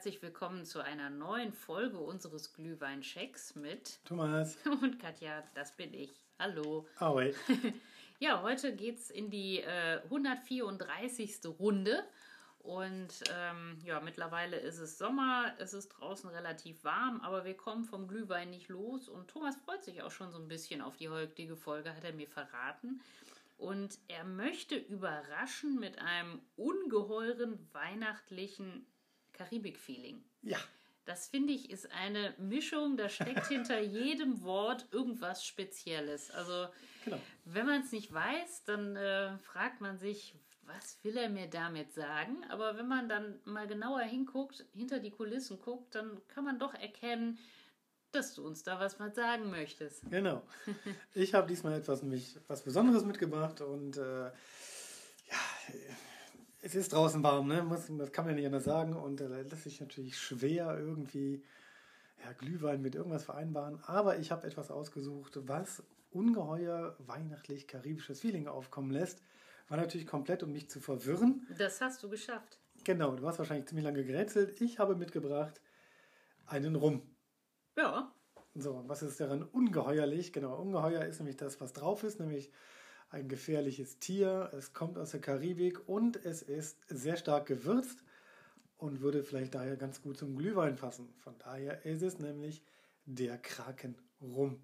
herzlich willkommen zu einer neuen Folge unseres Glühweinchecks mit Thomas und Katja, das bin ich. Hallo. Ahoi. Ja, heute geht's in die äh, 134. Runde und ähm, ja, mittlerweile ist es Sommer, es ist draußen relativ warm, aber wir kommen vom Glühwein nicht los und Thomas freut sich auch schon so ein bisschen auf die heutige Folge, hat er mir verraten. Und er möchte überraschen mit einem ungeheuren weihnachtlichen Karibik-Feeling. Ja. Das finde ich ist eine Mischung, da steckt hinter jedem Wort irgendwas Spezielles. Also, Genau. wenn man es nicht weiß, dann äh, fragt man sich, was will er mir damit sagen? Aber wenn man dann mal genauer hinguckt, hinter die Kulissen guckt, dann kann man doch erkennen, dass du uns da was mal sagen möchtest. Genau. Ich habe diesmal etwas nämlich was Besonderes mitgebracht und äh, ja, es ist draußen warm, ne? Muss, das kann man ja nicht anders sagen und da lässt sich natürlich schwer irgendwie ja, Glühwein mit irgendwas vereinbaren. Aber ich habe etwas ausgesucht, was ungeheuer weihnachtlich karibisches Feeling aufkommen lässt. War natürlich komplett, um mich zu verwirren. Das hast du geschafft. Genau, du hast wahrscheinlich ziemlich lange gerätselt. Ich habe mitgebracht einen Rum. Ja, So, was ist daran ungeheuerlich? Genau, ungeheuer ist nämlich das, was drauf ist, nämlich ein gefährliches Tier. Es kommt aus der Karibik und es ist sehr stark gewürzt und würde vielleicht daher ganz gut zum Glühwein passen. Von daher ist es nämlich der Kraken Rum.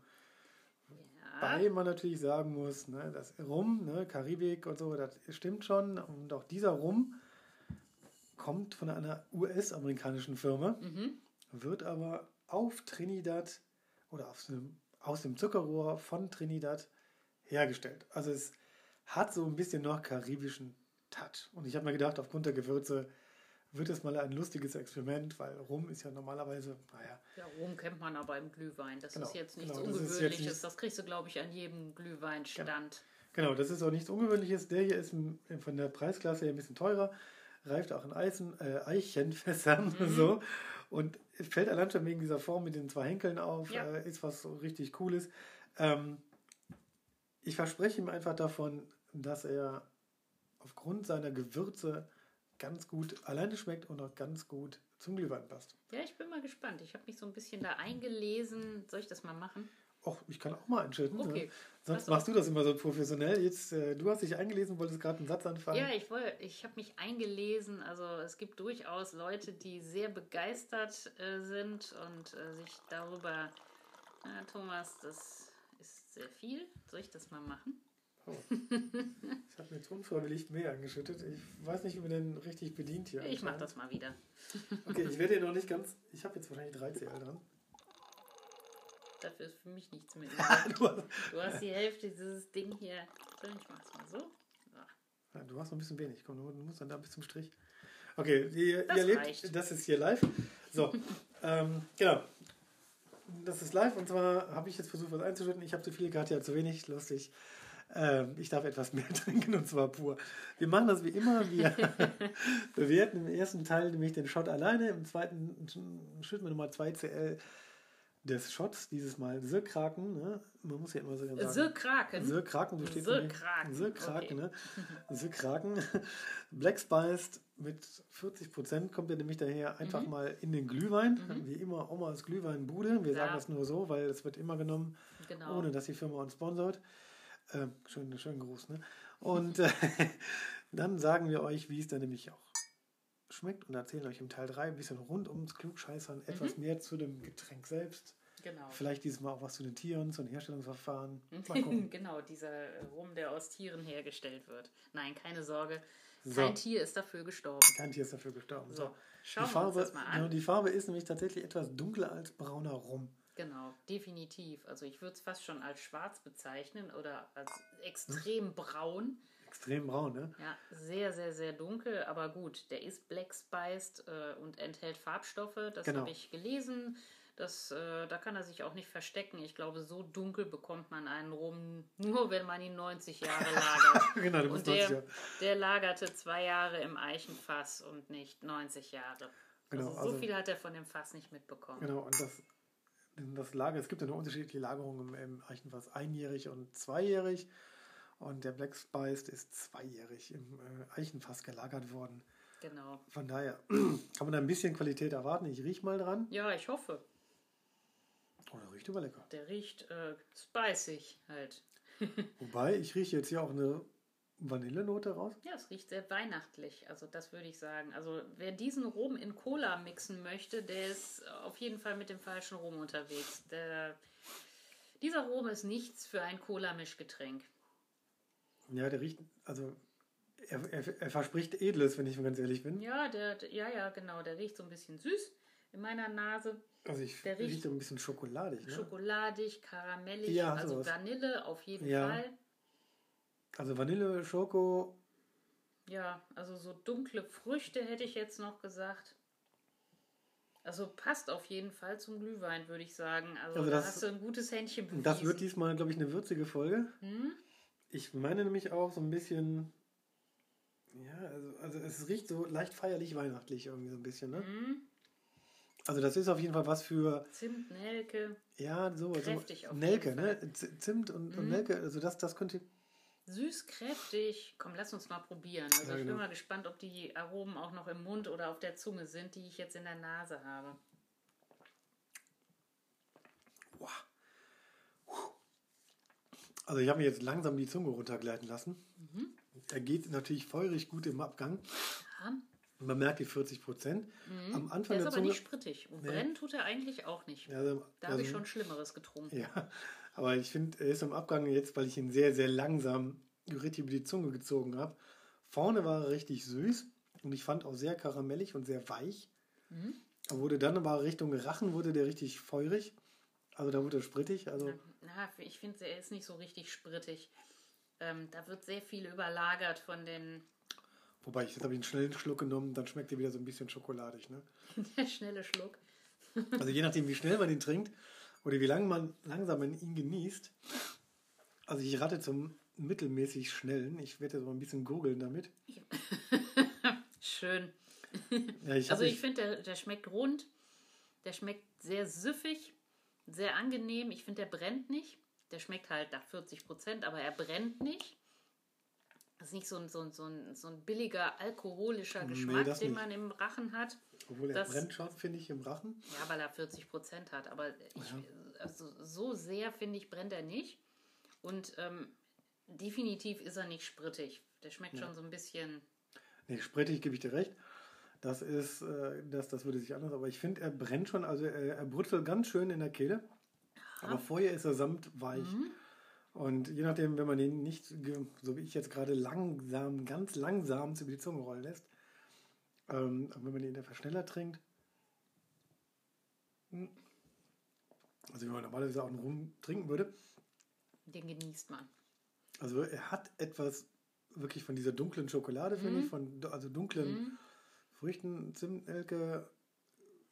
Wobei man natürlich sagen muss, ne, das Rum, ne, Karibik und so, das stimmt schon. Und auch dieser Rum kommt von einer US-amerikanischen Firma, wird aber auf Trinidad oder aus dem, aus dem Zuckerrohr von Trinidad hergestellt. Also es hat so ein bisschen noch karibischen Touch. Und ich habe mir gedacht, aufgrund der Gewürze wird es mal ein lustiges Experiment, weil Rum ist ja normalerweise, naja, Ja, Rum kennt man aber im Glühwein. Das Genau, ist jetzt nichts genau, das ist jetzt Ungewöhnliches. nicht- das kriegst du, glaube ich, an jedem Glühweinstand. Genau, das ist auch nichts Ungewöhnliches. Der hier ist von der Preisklasse her ein bisschen teurer, reift auch in Eisen, äh, Eichenfässern so und fällt allein schon wegen dieser Form mit den zwei Henkeln auf, Ja. äh, ist was so richtig Cooles. Ähm, ich verspreche ihm einfach davon, dass er aufgrund seiner Gewürze ganz gut alleine schmeckt und auch ganz gut zum Glühwein passt. Ja, ich bin mal gespannt. Ich habe mich so ein bisschen da eingelesen. Soll ich das mal machen? Och, ich kann auch mal einschütten. Okay. Ne? Sonst Pass machst du das immer so professionell. Jetzt, äh, du hast dich eingelesen, wolltest gerade einen Satz anfangen. Ja, ich wollte, ich habe mich eingelesen. Also es gibt durchaus Leute, die sehr begeistert äh, sind und äh, sich darüber. Thomas, das sehr viel. Soll ich das mal machen? Oh. Ich habe mir jetzt unfreiwillig mehr angeschüttet. Ich weiß nicht, wie man den richtig bedient hier. Ich mache das mal wieder. Okay, ich werde noch nicht ganz. Ich habe jetzt wahrscheinlich 3 CL dran. Dafür ist für mich nichts mehr. Du hast, die Hälfte dieses Ding hier. Ich mach's mal so. so. du hast noch ein bisschen wenig. Komm, du musst dann da bis zum Strich. Okay, ihr, Das ihr erlebt, reicht. das ist hier live. So, ähm, genau. Das ist live und zwar habe ich jetzt versucht, was einzuschütten. Ich habe zu viel, Katja hat zu wenig. Lustig. Ähm, ich darf etwas mehr trinken und zwar pur. Wir machen das wie immer. Wir bewerten im ersten Teil nämlich den Shot alleine. Im zweiten schütten wir nochmal 2 CL des Shots. Dieses Mal The Kraken. Ne? Man muss ja immer so sagen. The Kraken. The Kraken, so steht The. Kraken, The Kraken, okay. ne? The Kraken. Black Spiced mit 40 Prozent kommt er nämlich daher einfach mal in den Glühwein. Wie immer Omas Glühweinbude. Wir sagen Ja. das nur so, weil es wird immer genommen, Genau. ohne dass die Firma uns sponsort. Ähm, schön, schönen Gruß, ne? Und äh, dann sagen wir euch, wie es dann nämlich auch schmeckt und erzählen euch im Teil 3 ein bisschen rund ums Klugscheißern, etwas mehr zu dem Getränk selbst. genau. Vielleicht dieses Mal auch was zu den Tieren, zu den Herstellungsverfahren. Mal gucken. genau, dieser Rum, der aus Tieren hergestellt wird. Nein, keine Sorge. So. Kein Tier ist dafür gestorben. Kein Tier ist dafür gestorben. So, So. schauen Die wir Farbe, uns das mal genau, an. die Farbe ist nämlich tatsächlich etwas dunkler als brauner Rum. Genau, definitiv. Also ich würde es fast schon als schwarz bezeichnen oder als extrem braun. Extrem braun, ne? Ja, sehr, sehr, sehr dunkel, aber gut, der ist black spiced äh, und enthält Farbstoffe. Das Genau. habe ich gelesen. Das, äh, da kann er sich auch nicht verstecken. Ich glaube, so dunkel bekommt man einen Rum nur, wenn man ihn 90 Jahre lagert. Genau, du und musst der, 90 Jahre. der lagerte zwei Jahre im Eichenfass und nicht 90 Jahre. Genau, also so also- viel hat er von dem Fass nicht mitbekommen. Genau, und das, das Lager, es gibt ja eine unterschiedliche Lagerung im, im Eichenfass, einjährig und zweijährig. Und der Black Spiced ist zweijährig im äh, Eichenfass gelagert worden. Genau. Von daher kann man da ein bisschen Qualität erwarten. Ich riech mal dran. Ja, ich hoffe. Oh, der riecht aber lecker. Der riecht äh, spicy halt. Wobei, ich rieche jetzt hier auch eine Vanillenote raus. Ja, es riecht sehr weihnachtlich. Also das würde ich sagen. Also wer diesen Rum in Cola mixen möchte, der ist auf jeden Fall mit dem falschen Rum unterwegs. Der, dieser Rum ist nichts für ein Cola-Mischgetränk. Ja, der riecht, also er, er, er verspricht Edles, wenn ich mal ganz ehrlich bin. Ja, der, ja, ja, genau. Der riecht so ein bisschen süß in meiner Nase. Also ich Der riecht riecht so ein bisschen schokoladig. Ne? Schokoladig, karamellig, Ja, also sowas. Vanille auf jeden Ja. Fall. Also Vanille, Schoko, Ja, also so dunkle Früchte hätte ich jetzt noch gesagt. Also passt auf jeden Fall zum Glühwein, würde ich sagen. Also, Also da das- hast du ein gutes Händchen bewiesen. das wird diesmal, glaube ich, eine würzige Folge. Hm? Ich meine nämlich auch so ein bisschen, ja, also, also es riecht so leicht feierlich weihnachtlich irgendwie so ein bisschen, ne? Hm? Also das ist auf jeden Fall was für, Zimt, Nelke, ja, so, Kräftig so auf Nelke, jeden ne? Z- Zimt und, und Mhm. Nelke, also das, das könnte, süß, kräftig. Komm, lass uns mal probieren. Also Ja, ich bin genau. mal gespannt, ob die Aromen auch noch im Mund oder auf der Zunge sind, die ich jetzt in der Nase habe. Also ich habe mir jetzt langsam die Zunge runtergleiten lassen. Mhm. Er geht natürlich feurig gut im Abgang. Ja, Man merkt die 40 Prozent. Am Mhm. der Anfang ist der aber Zunge, nicht sprittig. Und Nee. brennen tut er eigentlich auch nicht. Also, Da habe ich also- schon Schlimmeres getrunken. Ja, aber ich finde, er ist im Abgang jetzt, weil ich ihn sehr, sehr langsam richtig über die Zunge gezogen habe. Vorne war er richtig süß und ich fand auch sehr karamellig und sehr weich. Mhm. Er wurde dann aber Richtung Rachen wurde der richtig feurig. Also da wurde er sprittig. Also Na, ich finde, er ist nicht so richtig sprittig. Ähm, da wird sehr viel überlagert von den wobei ich jetzt habe ich einen schnellen Schluck genommen, dann schmeckt er wieder so ein bisschen schokoladig. Ne? der schnelle Schluck. Also je nachdem, wie schnell man ihn trinkt oder wie lange man langsam ihn genießt. Also ich rate zum mittelmäßig schnellen. Ich werde jetzt mal ein bisschen gurgeln damit. Schön. Ja, ich Also ich mich- finde, der, der schmeckt rund. Der schmeckt sehr süffig, sehr angenehm. Ich finde, der brennt nicht. Der schmeckt halt nach 40 Prozent, aber er brennt nicht. Das ist nicht so ein, so ein, so ein, so ein billiger alkoholischer Nee, Geschmack, das den man im Rachen hat. Obwohl er Das- brennt schon, finde ich, im Rachen. Ja, weil er 40 Prozent hat. Aber ich, also so sehr, finde ich, brennt er nicht. Und ähm, definitiv ist er nicht sprittig. Der schmeckt schon so ein bisschen. Nee, sprittig gebe ich dir recht. Das ist, äh, das, das würde sich anders, aber ich finde, er brennt schon, also er, er brutzelt ganz schön in der Kehle. Aber vorher ist er samtweich. Mhm. Und je nachdem, wenn man ihn nicht, so wie ich jetzt gerade langsam, ganz langsam über die Zunge rollen lässt, ähm, wenn man ihn etwas schneller trinkt, hm, also wie man normalerweise auch einen Rum trinken würde, Den genießt man. Also er hat etwas wirklich von dieser dunklen Schokolade, finde Mhm. ich, von also dunklen Früchten, Zimtelke.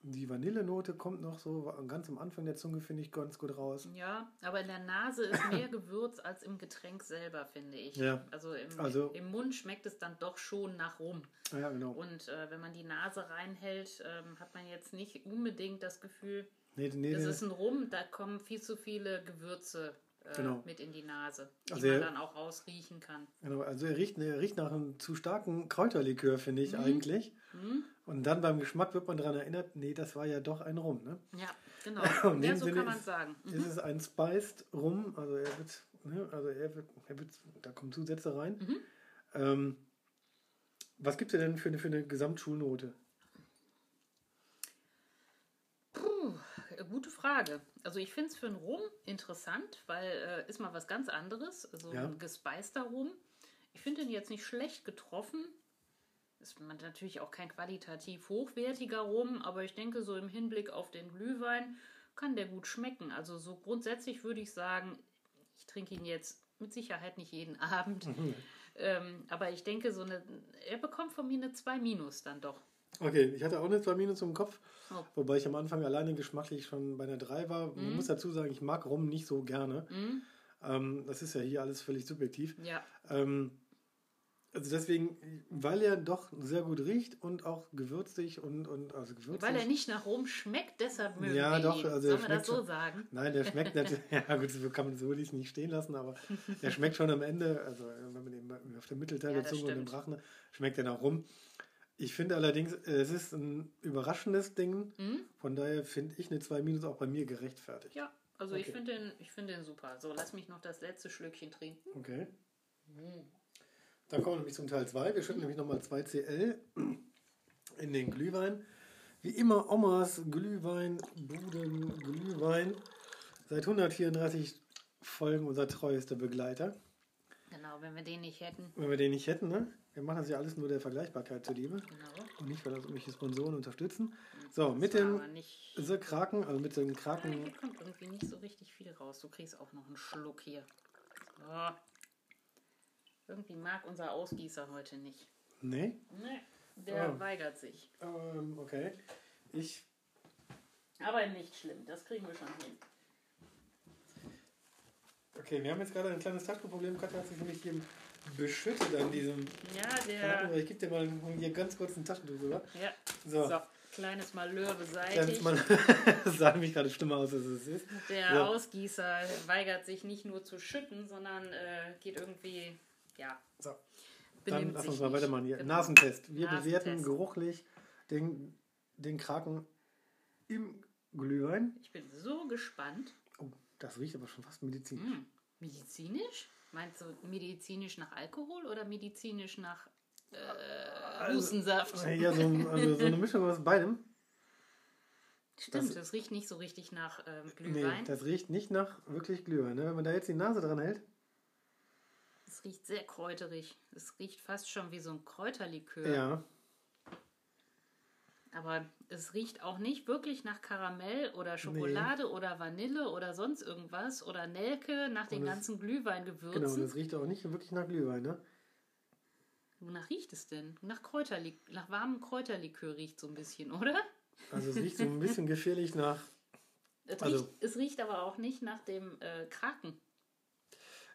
Die Vanillenote kommt noch so ganz am Anfang der Zunge, finde ich, ganz gut raus. Ja, aber in der Nase ist mehr Gewürz als im Getränk selber, finde ich. Ja. Also im, Also- im Mund schmeckt es dann doch schon nach Rum. Ja, genau. Und äh, wenn man die Nase reinhält, ähm, hat man jetzt nicht unbedingt das Gefühl, Nee, nee, das nee. ist ein Rum, da kommen viel zu viele Gewürze äh, Genau. mit in die Nase, die Also man er- dann auch rausriechen kann. genau. Also er riecht, er riecht nach einem zu starken Kräuterlikör, finde ich Mhm. eigentlich. Hm? Und dann beim Geschmack wird man daran erinnert, nee, das war ja doch ein Rum. Ne? Ja, genau. In ja, dem so Sinne kann man ist- sagen. Mhm. Es ist ein Spiced Rum, also er wird, ne, also er wird, er wird, da kommen Zusätze rein. Mhm. Ähm, was gibt es denn für eine, für eine Gesamtschulnote? Puh, äh, gute Frage. Also ich finde es für einen Rum interessant, weil äh, ist mal was ganz anderes. So Ja. ein gespeister Rum. Ich finde ihn jetzt nicht schlecht getroffen. Ist man natürlich auch kein qualitativ hochwertiger Rum, aber ich denke, so im Hinblick auf den Glühwein kann der gut schmecken. Also so grundsätzlich würde ich sagen, ich trinke ihn jetzt mit Sicherheit nicht jeden Abend. Ähm, aber ich denke, so eine, er bekommt von mir eine 2 Minus dann doch. Okay, ich hatte auch eine 2 Minus im Kopf, Oh. wobei ich am Anfang alleine geschmacklich schon bei einer 3 war. Mhm. Man muss dazu sagen, ich mag Rum nicht so gerne. Ähm, das ist ja hier alles völlig subjektiv. Ja, Ähm, also deswegen, weil er doch sehr gut riecht und auch gewürzig und, und also gewürzig. Weil er nicht nach Rum schmeckt, deshalb mögen Ja, wir doch, ihn. also er Sollen wir das so schon- sagen? Nein, der schmeckt natürlich, ja gut, so kann man so nicht nicht stehen lassen, aber der schmeckt schon am Ende, also wenn man ihn auf der Mittelteil Ja, der Zunge und im stimmt. Rachen, schmeckt er nach rum. Ich finde allerdings, es ist ein überraschendes Ding. Mhm. Von daher finde ich eine 2 Minus auch bei mir gerechtfertigt. Ja, also okay. ich finde den, find den super. So, lass mich noch das letzte Schlückchen trinken. Okay. Mhm. Dann kommen wir nämlich zum Teil 2. Wir schütten nämlich nochmal 2 CL in den Glühwein. Wie immer Omas Glühwein, Buden Glühwein. Seit 134 Folgen unser treuester Begleiter. Genau, wenn wir den nicht hätten. Wenn wir den nicht hätten, ne? Wir machen das ja alles nur der Vergleichbarkeit zuliebe. Genau. Und nicht, weil das irgendwelche Sponsoren unterstützen. So, das mit den The Kraken, also mit den Kraken. Ja, hier kommt irgendwie nicht so richtig viel raus. Du kriegst auch noch einen Schluck hier. So. Irgendwie mag unser Ausgießer heute nicht. Nee? Nee. Der oh. weigert sich. Ähm, okay. Ich. Aber nicht schlimm, das kriegen wir schon hin. Okay, wir haben jetzt gerade ein kleines Taschenproblem. Katja hat sich nämlich hier beschüttet an diesem. Ja, der. Ich gebe dir mal hier ganz kurz ein Taschentuch rüber. Ja. So. so. Kleines Malheur beseitigt. Kleines Malheur. das sah nämlich gerade schlimmer aus, als es ist. Der so. Ausgießer weigert sich nicht nur zu schütten, sondern äh, geht irgendwie, ja. So. Dann lass uns mal weitermachen hier. Genau. Nasentest. Wir Nasentest. bewerten geruchlich den, den Kraken im Glühwein. Ich bin so gespannt. Das riecht aber schon fast medizinisch. Mm. Medizinisch? Meinst du medizinisch nach Alkohol oder medizinisch nach äh, also, Hustensaft? Ja, so, also so eine Mischung aus beidem. Stimmt, das, das, riecht nicht so richtig nach ähm, Glühwein. Nee, das riecht nicht nach wirklich Glühwein. Ne? Wenn man da jetzt die Nase dran hält. Es riecht sehr kräuterig. Es riecht fast schon wie so ein Kräuterlikör. Ja. Aber es riecht auch nicht wirklich nach Karamell oder Schokolade nee. oder Vanille oder sonst irgendwas oder Nelke nach den ganzen Glühweingewürzen. Genau, das riecht auch nicht wirklich nach Glühwein, ne? Wonach riecht es denn? Nach Kräuterlikör, nach warmem Kräuterlikör riecht so ein bisschen, oder? Also es riecht so ein bisschen gefährlich nach. Es, also, riecht, es riecht aber auch nicht nach dem äh, Kraken.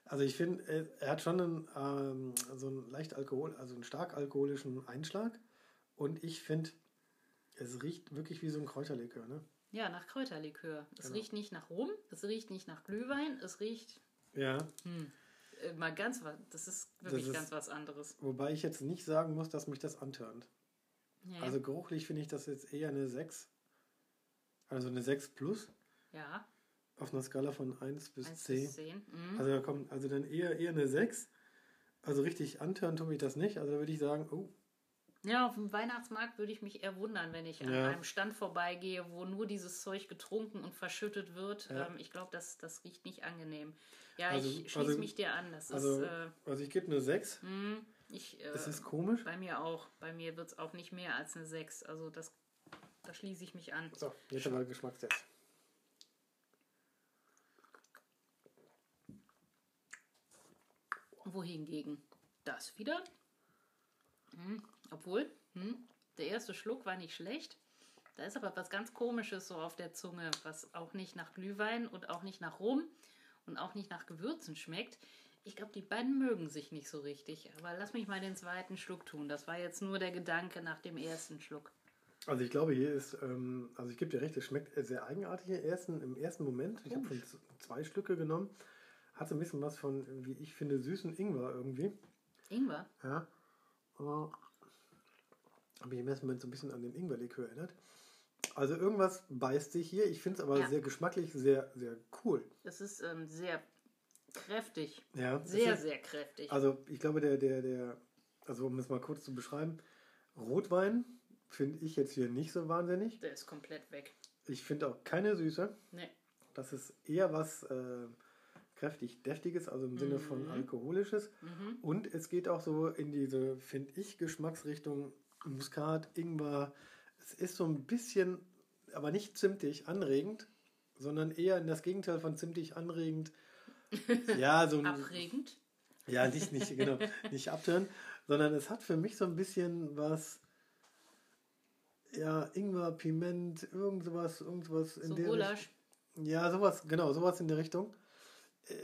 Also ich finde, er hat schon einen, ähm, so einen leicht Alkohol, also einen stark alkoholischen Einschlag. Und ich finde, es riecht wirklich wie so ein Kräuterlikör, ne? Ja, nach Kräuterlikör. Es genau. riecht nicht nach Rum, es riecht nicht nach Glühwein, es riecht. Ja. Hm, äh, mal ganz was. Das ist wirklich das ist, ganz was anderes. Wobei ich jetzt nicht sagen muss, dass mich das antörnt. Ja. Also geruchlich finde ich das jetzt eher eine 6. Also eine 6 plus. Ja. Auf einer Skala von 1 bis 1 10. Bis 10. Mhm. Also da kommt also dann eher, eher eine 6. Also richtig antören tue ich das nicht. Also da würde ich sagen, oh, ja, auf dem Weihnachtsmarkt würde ich mich eher wundern, wenn ich an ja. einem Stand vorbeigehe, wo nur dieses Zeug getrunken und verschüttet wird. Ja. Ähm, ich glaube, das, das riecht nicht angenehm. Ja, also, ich schließe also, mich dir an. Das also, ist, äh, also ich gebe eine 6. Mh, ich, äh, das ist komisch. Bei mir auch. Bei mir wird es auch nicht mehr als eine 6. Also das, da schließe ich mich an. So, jetzt aber Geschmackstest. Wohingegen das wieder. Hm, obwohl, hm, der erste Schluck war nicht schlecht. Da ist aber was ganz Komisches so auf der Zunge, was auch nicht nach Glühwein und auch nicht nach Rum und auch nicht nach Gewürzen schmeckt. Ich glaube, die beiden mögen sich nicht so richtig. Aber lass mich mal den zweiten Schluck tun. Das war jetzt nur der Gedanke nach dem ersten Schluck. Also ich glaube, hier ist, ähm, also ich gebe dir recht, es schmeckt sehr eigenartig im ersten, im ersten Moment. Ich habe schon zwei Schlücke genommen. Hat so ein bisschen was von, wie ich finde, süßen Ingwer irgendwie. Ingwer? Ja. Habe mich im ersten Moment so ein bisschen an den Ingwerlikör erinnert. Also irgendwas beißt sich hier. Ich finde es aber ja. sehr geschmacklich, sehr, sehr cool. Es ist ähm, sehr kräftig. Ja. Sehr, ist, sehr kräftig. Also ich glaube, der, der, der, also um es mal kurz zu beschreiben, Rotwein finde ich jetzt hier nicht so wahnsinnig. Der ist komplett weg. Ich finde auch keine Süße. Nee. Das ist eher was äh, kräftig deftiges, also im Sinne mhm. von alkoholisches. Mhm. Und es geht auch so in diese, finde ich, Geschmacksrichtung Muskat, Ingwer. Es ist so ein bisschen, aber nicht zimtig, anregend, sondern eher in das Gegenteil von zimtig anregend. Ja, so ein. Abregend? Ja, nicht, nicht, genau, nicht abtören, sondern es hat für mich so ein bisschen was. Ja, Ingwer, Piment, irgend sowas, irgendwas in so der Gulasch. Ja, sowas, genau, sowas in der Richtung.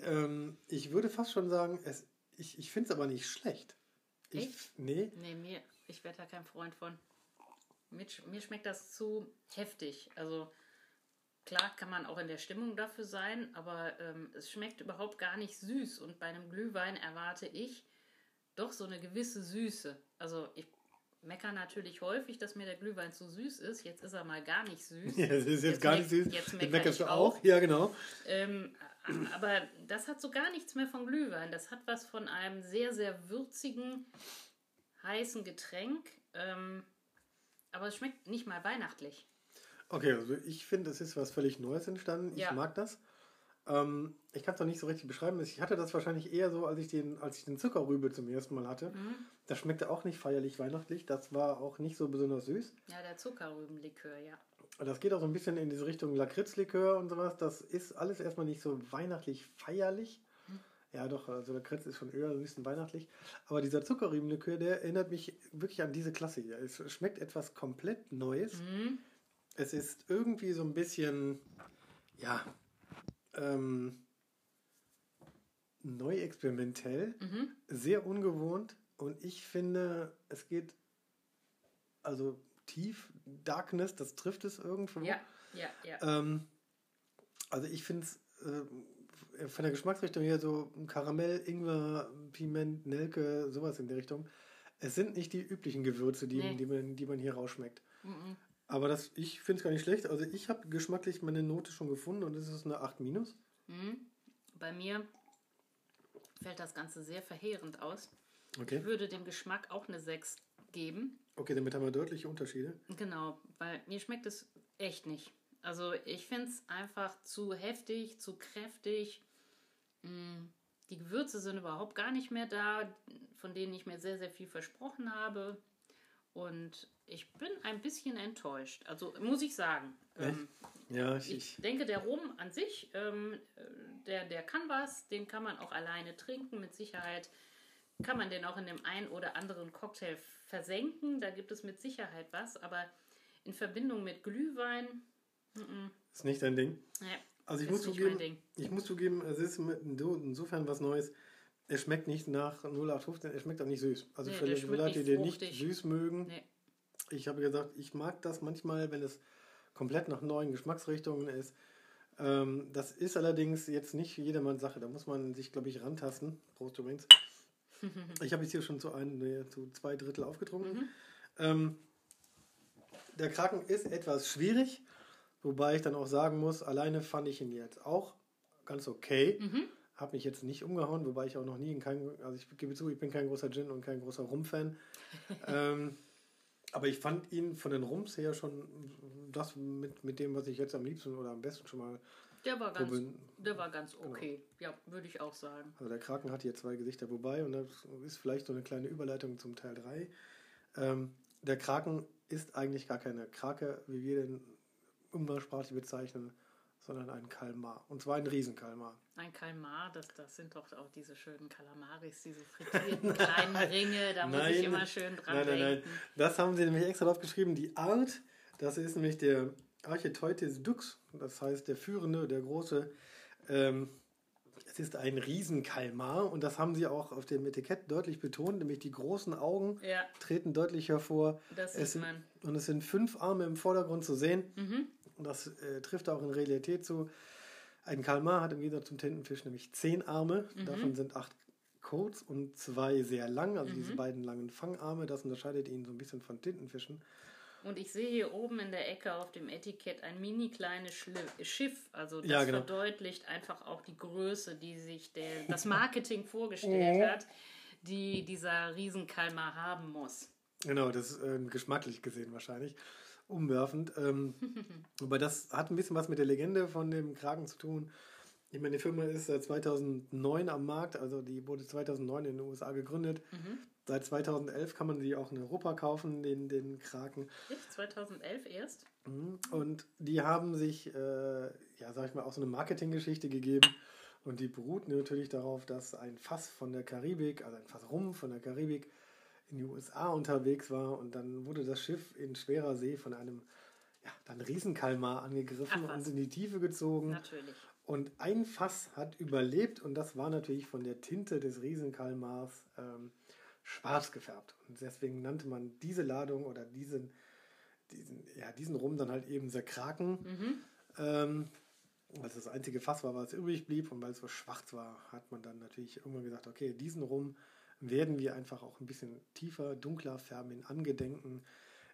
Ähm, ich würde fast schon sagen, es, ich, ich finde es aber nicht schlecht. Ich, Echt? Nee. Nee, mir, ich werde da kein Freund von. Mir, mir schmeckt das zu heftig. Also klar kann man auch in der Stimmung dafür sein, aber ähm, es schmeckt überhaupt gar nicht süß. Und bei einem Glühwein erwarte ich doch so eine gewisse Süße. Also ich meckere natürlich häufig, dass mir der Glühwein zu süß ist. Jetzt ist er mal gar nicht süß. Ja, es ist jetzt, gar nicht süß. Jetzt meckere meckerst ich du auch. auch. Ja, genau. Ähm, aber das hat so gar nichts mehr von Glühwein. Das hat was von einem sehr, sehr würzigen, heißen Getränk. Ähm, aber es schmeckt nicht mal weihnachtlich. Okay, also ich finde, es ist was völlig Neues entstanden. Ich Ja. mag das. Ähm, ich kann es noch nicht so richtig beschreiben. Ich hatte das wahrscheinlich eher so, als ich den, als ich den Zuckerrübe zum ersten Mal hatte. Mhm. Das schmeckte auch nicht feierlich weihnachtlich. Das war auch nicht so besonders süß. Ja, der Zuckerrübenlikör, ja. Das geht auch so ein bisschen in diese Richtung Lakritzlikör und sowas. Das ist alles erstmal nicht so weihnachtlich feierlich. Ja, doch, also Lakritz ist schon eher ein bisschen weihnachtlich. Aber dieser Zuckerrübenlikör, der erinnert mich wirklich an diese Klasse hier. Es schmeckt etwas komplett Neues. Mhm. Es ist irgendwie so ein bisschen, ja, ähm, neu experimentell, Mhm. sehr ungewohnt und ich finde, es geht also tief, Darkness, das trifft es irgendwo. Ja, ja, ja. Ähm, also ich finde es äh, von der Geschmacksrichtung her so Karamell, Ingwer, Piment, Nelke, sowas in die Richtung. Es sind nicht die üblichen Gewürze, die, Nee. die, man, die man hier rausschmeckt. Mhm. Aber das, ich finde es gar nicht schlecht. Also ich habe geschmacklich meine Note schon gefunden und es ist eine 8 minus. Mhm. Bei mir fällt das Ganze sehr verheerend aus. Okay. Ich würde dem Geschmack auch eine 6 geben. Okay, damit haben wir deutliche Unterschiede. Genau, weil mir schmeckt es echt nicht. Also ich finde es einfach zu heftig, zu kräftig. Mm, Die Gewürze sind überhaupt gar nicht mehr da, von denen ich mir sehr, sehr viel versprochen habe. Und ich bin ein bisschen enttäuscht. Also muss ich sagen. Ähm, Ja, ich, ich denke, der Rum an sich, ähm, äh, der, der kann was, den kann man auch alleine trinken, mit Sicherheit. Kann man den auch in dem einen oder anderen Cocktail versenken, da gibt es mit Sicherheit was, aber in Verbindung mit Glühwein, mm, ist nicht dein Ding. nee, Also ich muss zugeben, ich muss zugeben, es ist insofern was Neues. Es schmeckt nicht nach 0815, es schmeckt auch nicht süß. Also Nee, für, schmeckt Leute, nicht die nicht süß mögen, Nee. ich habe gesagt, ich mag das manchmal, wenn es komplett nach neuen Geschmacksrichtungen ist. Ähm, das ist allerdings jetzt nicht jedermanns Sache. Da muss man sich, glaube ich, rantasten. Prost übrigens. Ich habe jetzt hier schon zu, ein, nee, zu zwei Drittel aufgetrunken. Mhm. Ähm, der Kraken ist etwas schwierig, wobei ich dann auch sagen muss, alleine fand ich ihn jetzt auch ganz okay. Mhm. Habe mich jetzt nicht umgehauen, wobei ich auch noch nie in keinem, also ich gebe zu, ich bin kein großer Gin und kein großer Rum-Fan. ähm, aber ich fand ihn von den Rums her schon das mit, mit dem, was ich jetzt am liebsten oder am besten schon mal Der war ganz, probieren. der war ganz okay. Ja, würde ich auch sagen. Also der Kraken hat hier zwei Gesichter, wobei, und das ist vielleicht so eine kleine Überleitung zum Teil 3. Ähm, der Kraken ist eigentlich gar keine Krake, wie wir den umgangssprachlich bezeichnen, sondern ein Kalmar. Und zwar ein Riesenkalmar. Ein Kalmar, das, das sind doch auch diese schönen Kalamaris, diese frittierten kleinen Ringe, da muss ich Nein. immer schön dran Nein, nein, nein. denken. Das haben sie nämlich extra drauf geschrieben. Die Art, das ist nämlich der Archeteutes dux, das heißt der führende, der große. Ähm, es ist ein Riesenkalmar und das haben sie auch auf dem Etikett deutlich betont, nämlich die großen Augen Ja, treten deutlich hervor. das Es sieht sind, man. und es sind fünf Arme im Vordergrund zu sehen. Mhm. Und das äh, trifft auch in Realität zu. Ein Kalmar hat im Gegensatz zum Tintenfisch nämlich zehn Arme. Mhm. Davon sind acht Codes und zwei sehr lang, also Mhm. diese beiden langen Fangarme. Das unterscheidet ihn so ein bisschen von Tintenfischen. Und ich sehe hier oben in der Ecke auf dem Etikett ein mini kleines Schiff. Also das Ja, genau. verdeutlicht einfach auch die Größe, die sich der, das Marketing vorgestellt Mhm. hat, die dieser Riesenkalmar haben muss. Genau, das ist äh, geschmacklich gesehen wahrscheinlich umwerfend. Ähm, wobei das hat ein bisschen was mit der Legende von dem Kragen zu tun. Ich meine, die Firma ist seit 2009 am Markt, also die wurde 2009 in den USA gegründet. Mhm. Seit 2011 kann man sie auch in Europa kaufen, den, den Kraken. Echt? 2011 erst? Mhm. Und die haben sich, äh, ja, sag ich mal, auch so eine Marketinggeschichte gegeben. Und die beruht natürlich darauf, dass ein Fass von der Karibik, also ein Fass rum von der Karibik, in die USA unterwegs war. Und dann wurde das Schiff in schwerer See von einem ja, dann Riesenkalmar angegriffen Ach, und in die Tiefe gezogen. Natürlich. Und ein Fass hat überlebt und das war natürlich von der Tinte des Riesenkalmars ähm, schwarz gefärbt. Und deswegen nannte man diese Ladung oder diesen, diesen, ja, diesen Rum dann halt eben der Kraken. Mhm. Ähm, weil es das einzige Fass war, was übrig blieb und weil es so schwarz war, hat man dann natürlich irgendwann gesagt, okay, diesen Rum werden wir einfach auch ein bisschen tiefer, dunkler färben in Angedenken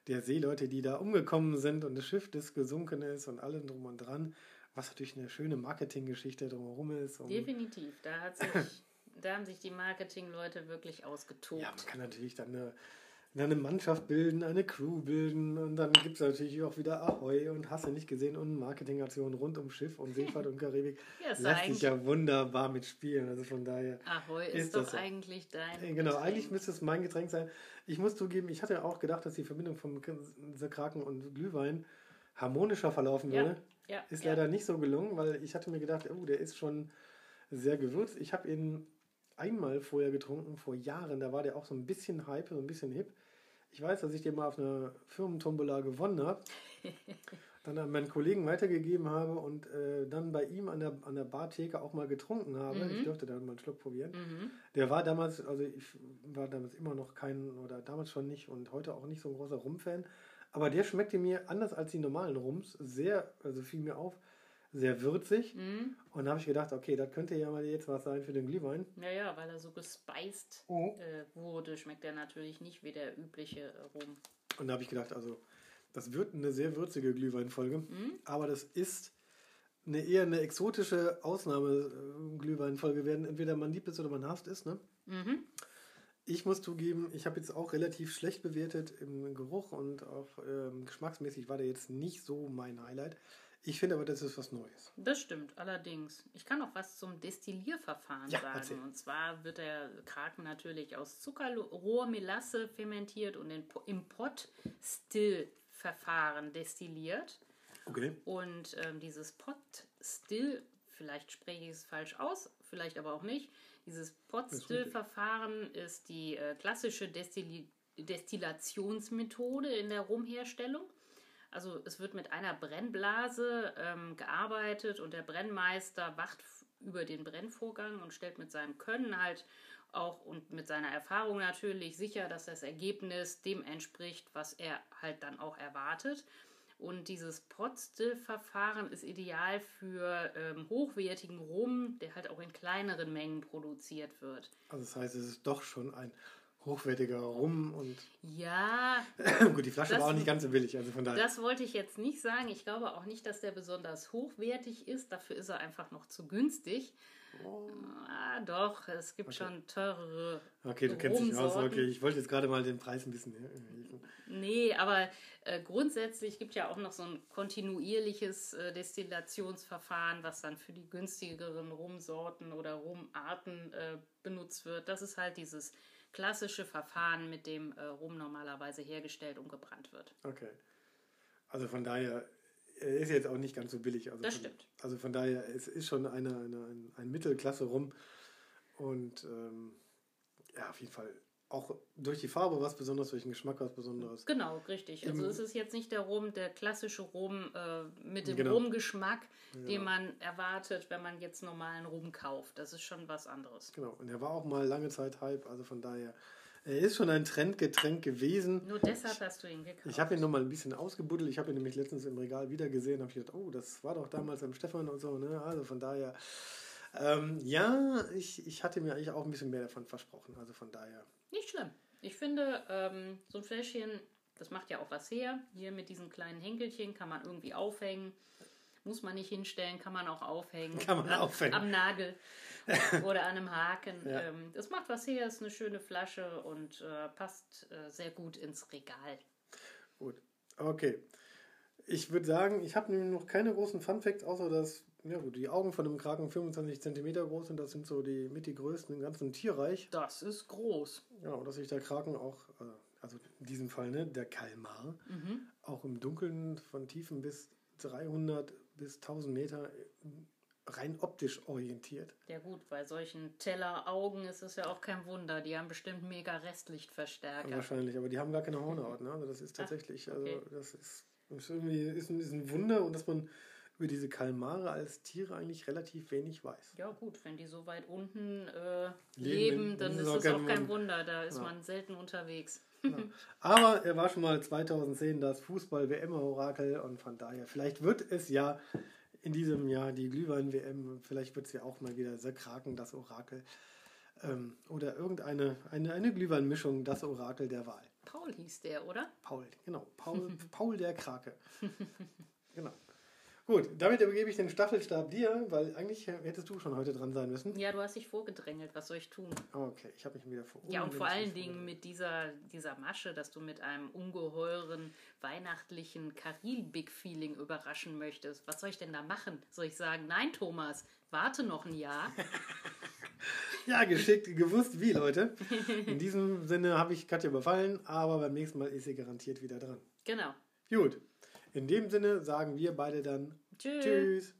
der Seeleute, die da umgekommen sind und das Schiff, das gesunken ist und allem drum und dran, was natürlich eine schöne Marketinggeschichte drumherum ist. Definitiv, da, hat sich, da haben sich die Marketingleute wirklich ausgetobt. Ja, man kann natürlich dann eine eine Mannschaft bilden, eine Crew bilden und dann gibt es natürlich auch wieder Ahoi und hast du nicht gesehen und Marketingaktionen rund um Schiff und Seefahrt und Karibik. ja, Lässt sich ja wunderbar mitspielen. Also von daher. Ahoi ist, ist doch so. eigentlich dein. Genau, Getränk. eigentlich müsste es mein Getränk sein. Ich muss zugeben, ich hatte auch gedacht, dass die Verbindung von Kraken und Glühwein harmonischer verlaufen würde. Ja, ja, ist leider nicht so gelungen, weil ich hatte mir gedacht, oh, der ist schon sehr gewürzt. Ich habe ihn einmal vorher getrunken, vor Jahren. Da war der auch so ein bisschen hype, so ein bisschen hip. Ich weiß, dass ich den mal auf einer Firmentombola gewonnen habe. dann an meinen Kollegen weitergegeben habe und äh, dann bei ihm an der, an der Bartheke auch mal getrunken habe. Mhm. Ich durfte dann mal einen Schluck probieren. Mhm. Der war damals, also ich war damals immer noch kein, oder damals schon nicht und heute auch nicht so ein großer Rum-Fan. Aber der schmeckte mir anders als die normalen Rums sehr, also fiel mir auf, sehr würzig. Mhm. Und da habe ich gedacht, okay, das könnte ja mal jetzt was sein für den Glühwein. Ja, ja, weil er so gespeist oh. äh, wurde, schmeckt er natürlich nicht wie der übliche äh, Rum. Und da habe ich gedacht, also das wird eine sehr würzige Glühweinfolge, mhm. aber das ist eine eher eine exotische Ausnahme-Glühweinfolge werden. Entweder man liebt es oder man hasst es. Ne? Mhm. Ich muss zugeben, ich habe jetzt auch relativ schlecht bewertet im Geruch und auch ähm, geschmacksmäßig war der jetzt nicht so mein Highlight. Ich finde aber, das ist was Neues. Das stimmt, allerdings. Ich kann auch was zum Destillierverfahren ja, sagen. Erzähl. Und zwar wird der Kraken natürlich aus Zuckerrohrmelasse fermentiert und im Pot-Still-Verfahren destilliert. Okay. Und ähm, dieses Pot-Still, vielleicht spreche ich es falsch aus, vielleicht aber auch nicht. Dieses Pot-Still-Verfahren ist die äh, klassische Destilli Destillationsmethode in der Rumherstellung. Also es wird mit einer Brennblase ähm, gearbeitet und der Brennmeister wacht über den Brennvorgang und stellt mit seinem Können halt auch und mit seiner Erfahrung natürlich sicher, dass das Ergebnis dem entspricht, was er halt dann auch erwartet. Und dieses Pot-Still-Verfahren ist ideal für ähm, hochwertigen Rum, der halt auch in kleineren Mengen produziert wird. Also das heißt, es ist doch schon ein hochwertiger Rum und. Ja. Gut, die Flasche das, war auch nicht ganz so billig, also von daher. Das wollte ich jetzt nicht sagen. Ich glaube auch nicht, dass der besonders hochwertig ist. Dafür ist er einfach noch zu günstig. Oh. Ah, doch, es gibt okay. schon teurere. Okay, du kennst dich aus. Okay, ich wollte jetzt gerade mal den Preis ein bisschen helfen. Nee, aber äh, grundsätzlich gibt ja auch noch so ein kontinuierliches äh, Destillationsverfahren, was dann für die günstigeren Rumsorten oder Rumarten äh, benutzt wird. Das ist halt dieses klassische Verfahren, mit dem äh, Rum normalerweise hergestellt und gebrannt wird. Okay. Also von daher, er ist jetzt auch nicht ganz so billig. Also das von, stimmt. Also von daher, es ist schon eine, eine, ein, ein Mittelklasse Rum. Und ähm, ja, auf jeden Fall auch durch die Farbe was Besonderes, durch den Geschmack was Besonderes. Genau, richtig. Also es ist jetzt nicht der Rum, der klassische Rum äh, mit dem genau. Rumgeschmack, genau. den man erwartet, wenn man jetzt normalen Rum kauft. Das ist schon was anderes. Genau, und er war auch mal lange Zeit Hype, also von daher. Er ist schon ein Trendgetränk gewesen. Nur deshalb hast du ihn gekauft. Ich habe ihn noch mal ein bisschen ausgebuddelt. Ich habe ihn nämlich letztens im Regal wieder gesehen. habe ich gedacht, oh, das war doch damals am Stefan und so. Ne? Also von daher, ähm, ja, ich, ich hatte mir eigentlich auch ein bisschen mehr davon versprochen. Also von daher. Nicht schlimm. Ich finde, ähm, so ein Fläschchen, das macht ja auch was her. Hier mit diesen kleinen Henkelchen kann man irgendwie aufhängen. Muss man nicht hinstellen, kann man auch aufhängen. Kann man an, aufhängen. Am Nagel oder an einem Haken. Ja. Ähm, das macht was her, ist eine schöne Flasche und äh, passt äh, sehr gut ins Regal. Gut, okay. Ich würde sagen, ich habe noch keine großen Fun Facts, außer dass ja, gut, die Augen von einem Kraken 25 cm groß sind, das sind so die mit die größten im ganzen Tierreich. Das ist groß. Ja, und dass sich der Kraken auch, äh, also in diesem Fall ne, der Kalmar, mhm. auch im Dunkeln von Tiefen bis 300 bis 1000 Meter rein optisch orientiert. Ja gut, bei solchen Telleraugen ist es ja auch kein Wunder. Die haben bestimmt mega Restlichtverstärker. Wahrscheinlich, aber die haben gar keine Hornhaut. Ne? Also das ist tatsächlich, Ach, okay. also das ist, ist irgendwie ist ein, ist ein Wunder und dass man über diese Kalmare als Tiere eigentlich relativ wenig weiß. Ja gut, wenn die so weit unten äh, leben, leben, dann ist es auch kein Wunder. Da ist ja. man selten unterwegs. Ja. Aber er war schon mal 2010 das Fußball-WM-Orakel und von daher, vielleicht wird es ja in diesem Jahr die Glühwein-WM, vielleicht wird es ja auch mal wieder sehr Kraken, das Orakel. Ähm, oder irgendeine eine, eine Glühweinmischung, das Orakel der Wahl. Paul hieß der, oder? Paul, genau. Paul, Paul der Krake. genau. Gut, damit übergebe ich den Staffelstab dir, weil eigentlich hättest du schon heute dran sein müssen. Ja, du hast dich vorgedrängelt. Was soll ich tun? Okay, ich habe mich wieder vor. Ja, und vor allen Dingen mit dieser, dieser Masche, dass du mit einem ungeheuren weihnachtlichen Karibik-Feeling überraschen möchtest. Was soll ich denn da machen? Soll ich sagen, nein, Thomas, warte noch ein Jahr? ja, geschickt, gewusst wie, Leute. In diesem Sinne habe ich Katja überfallen, aber beim nächsten Mal ist sie garantiert wieder dran. Genau. Gut. In dem Sinne sagen wir beide dann Tschüss. Tschüss.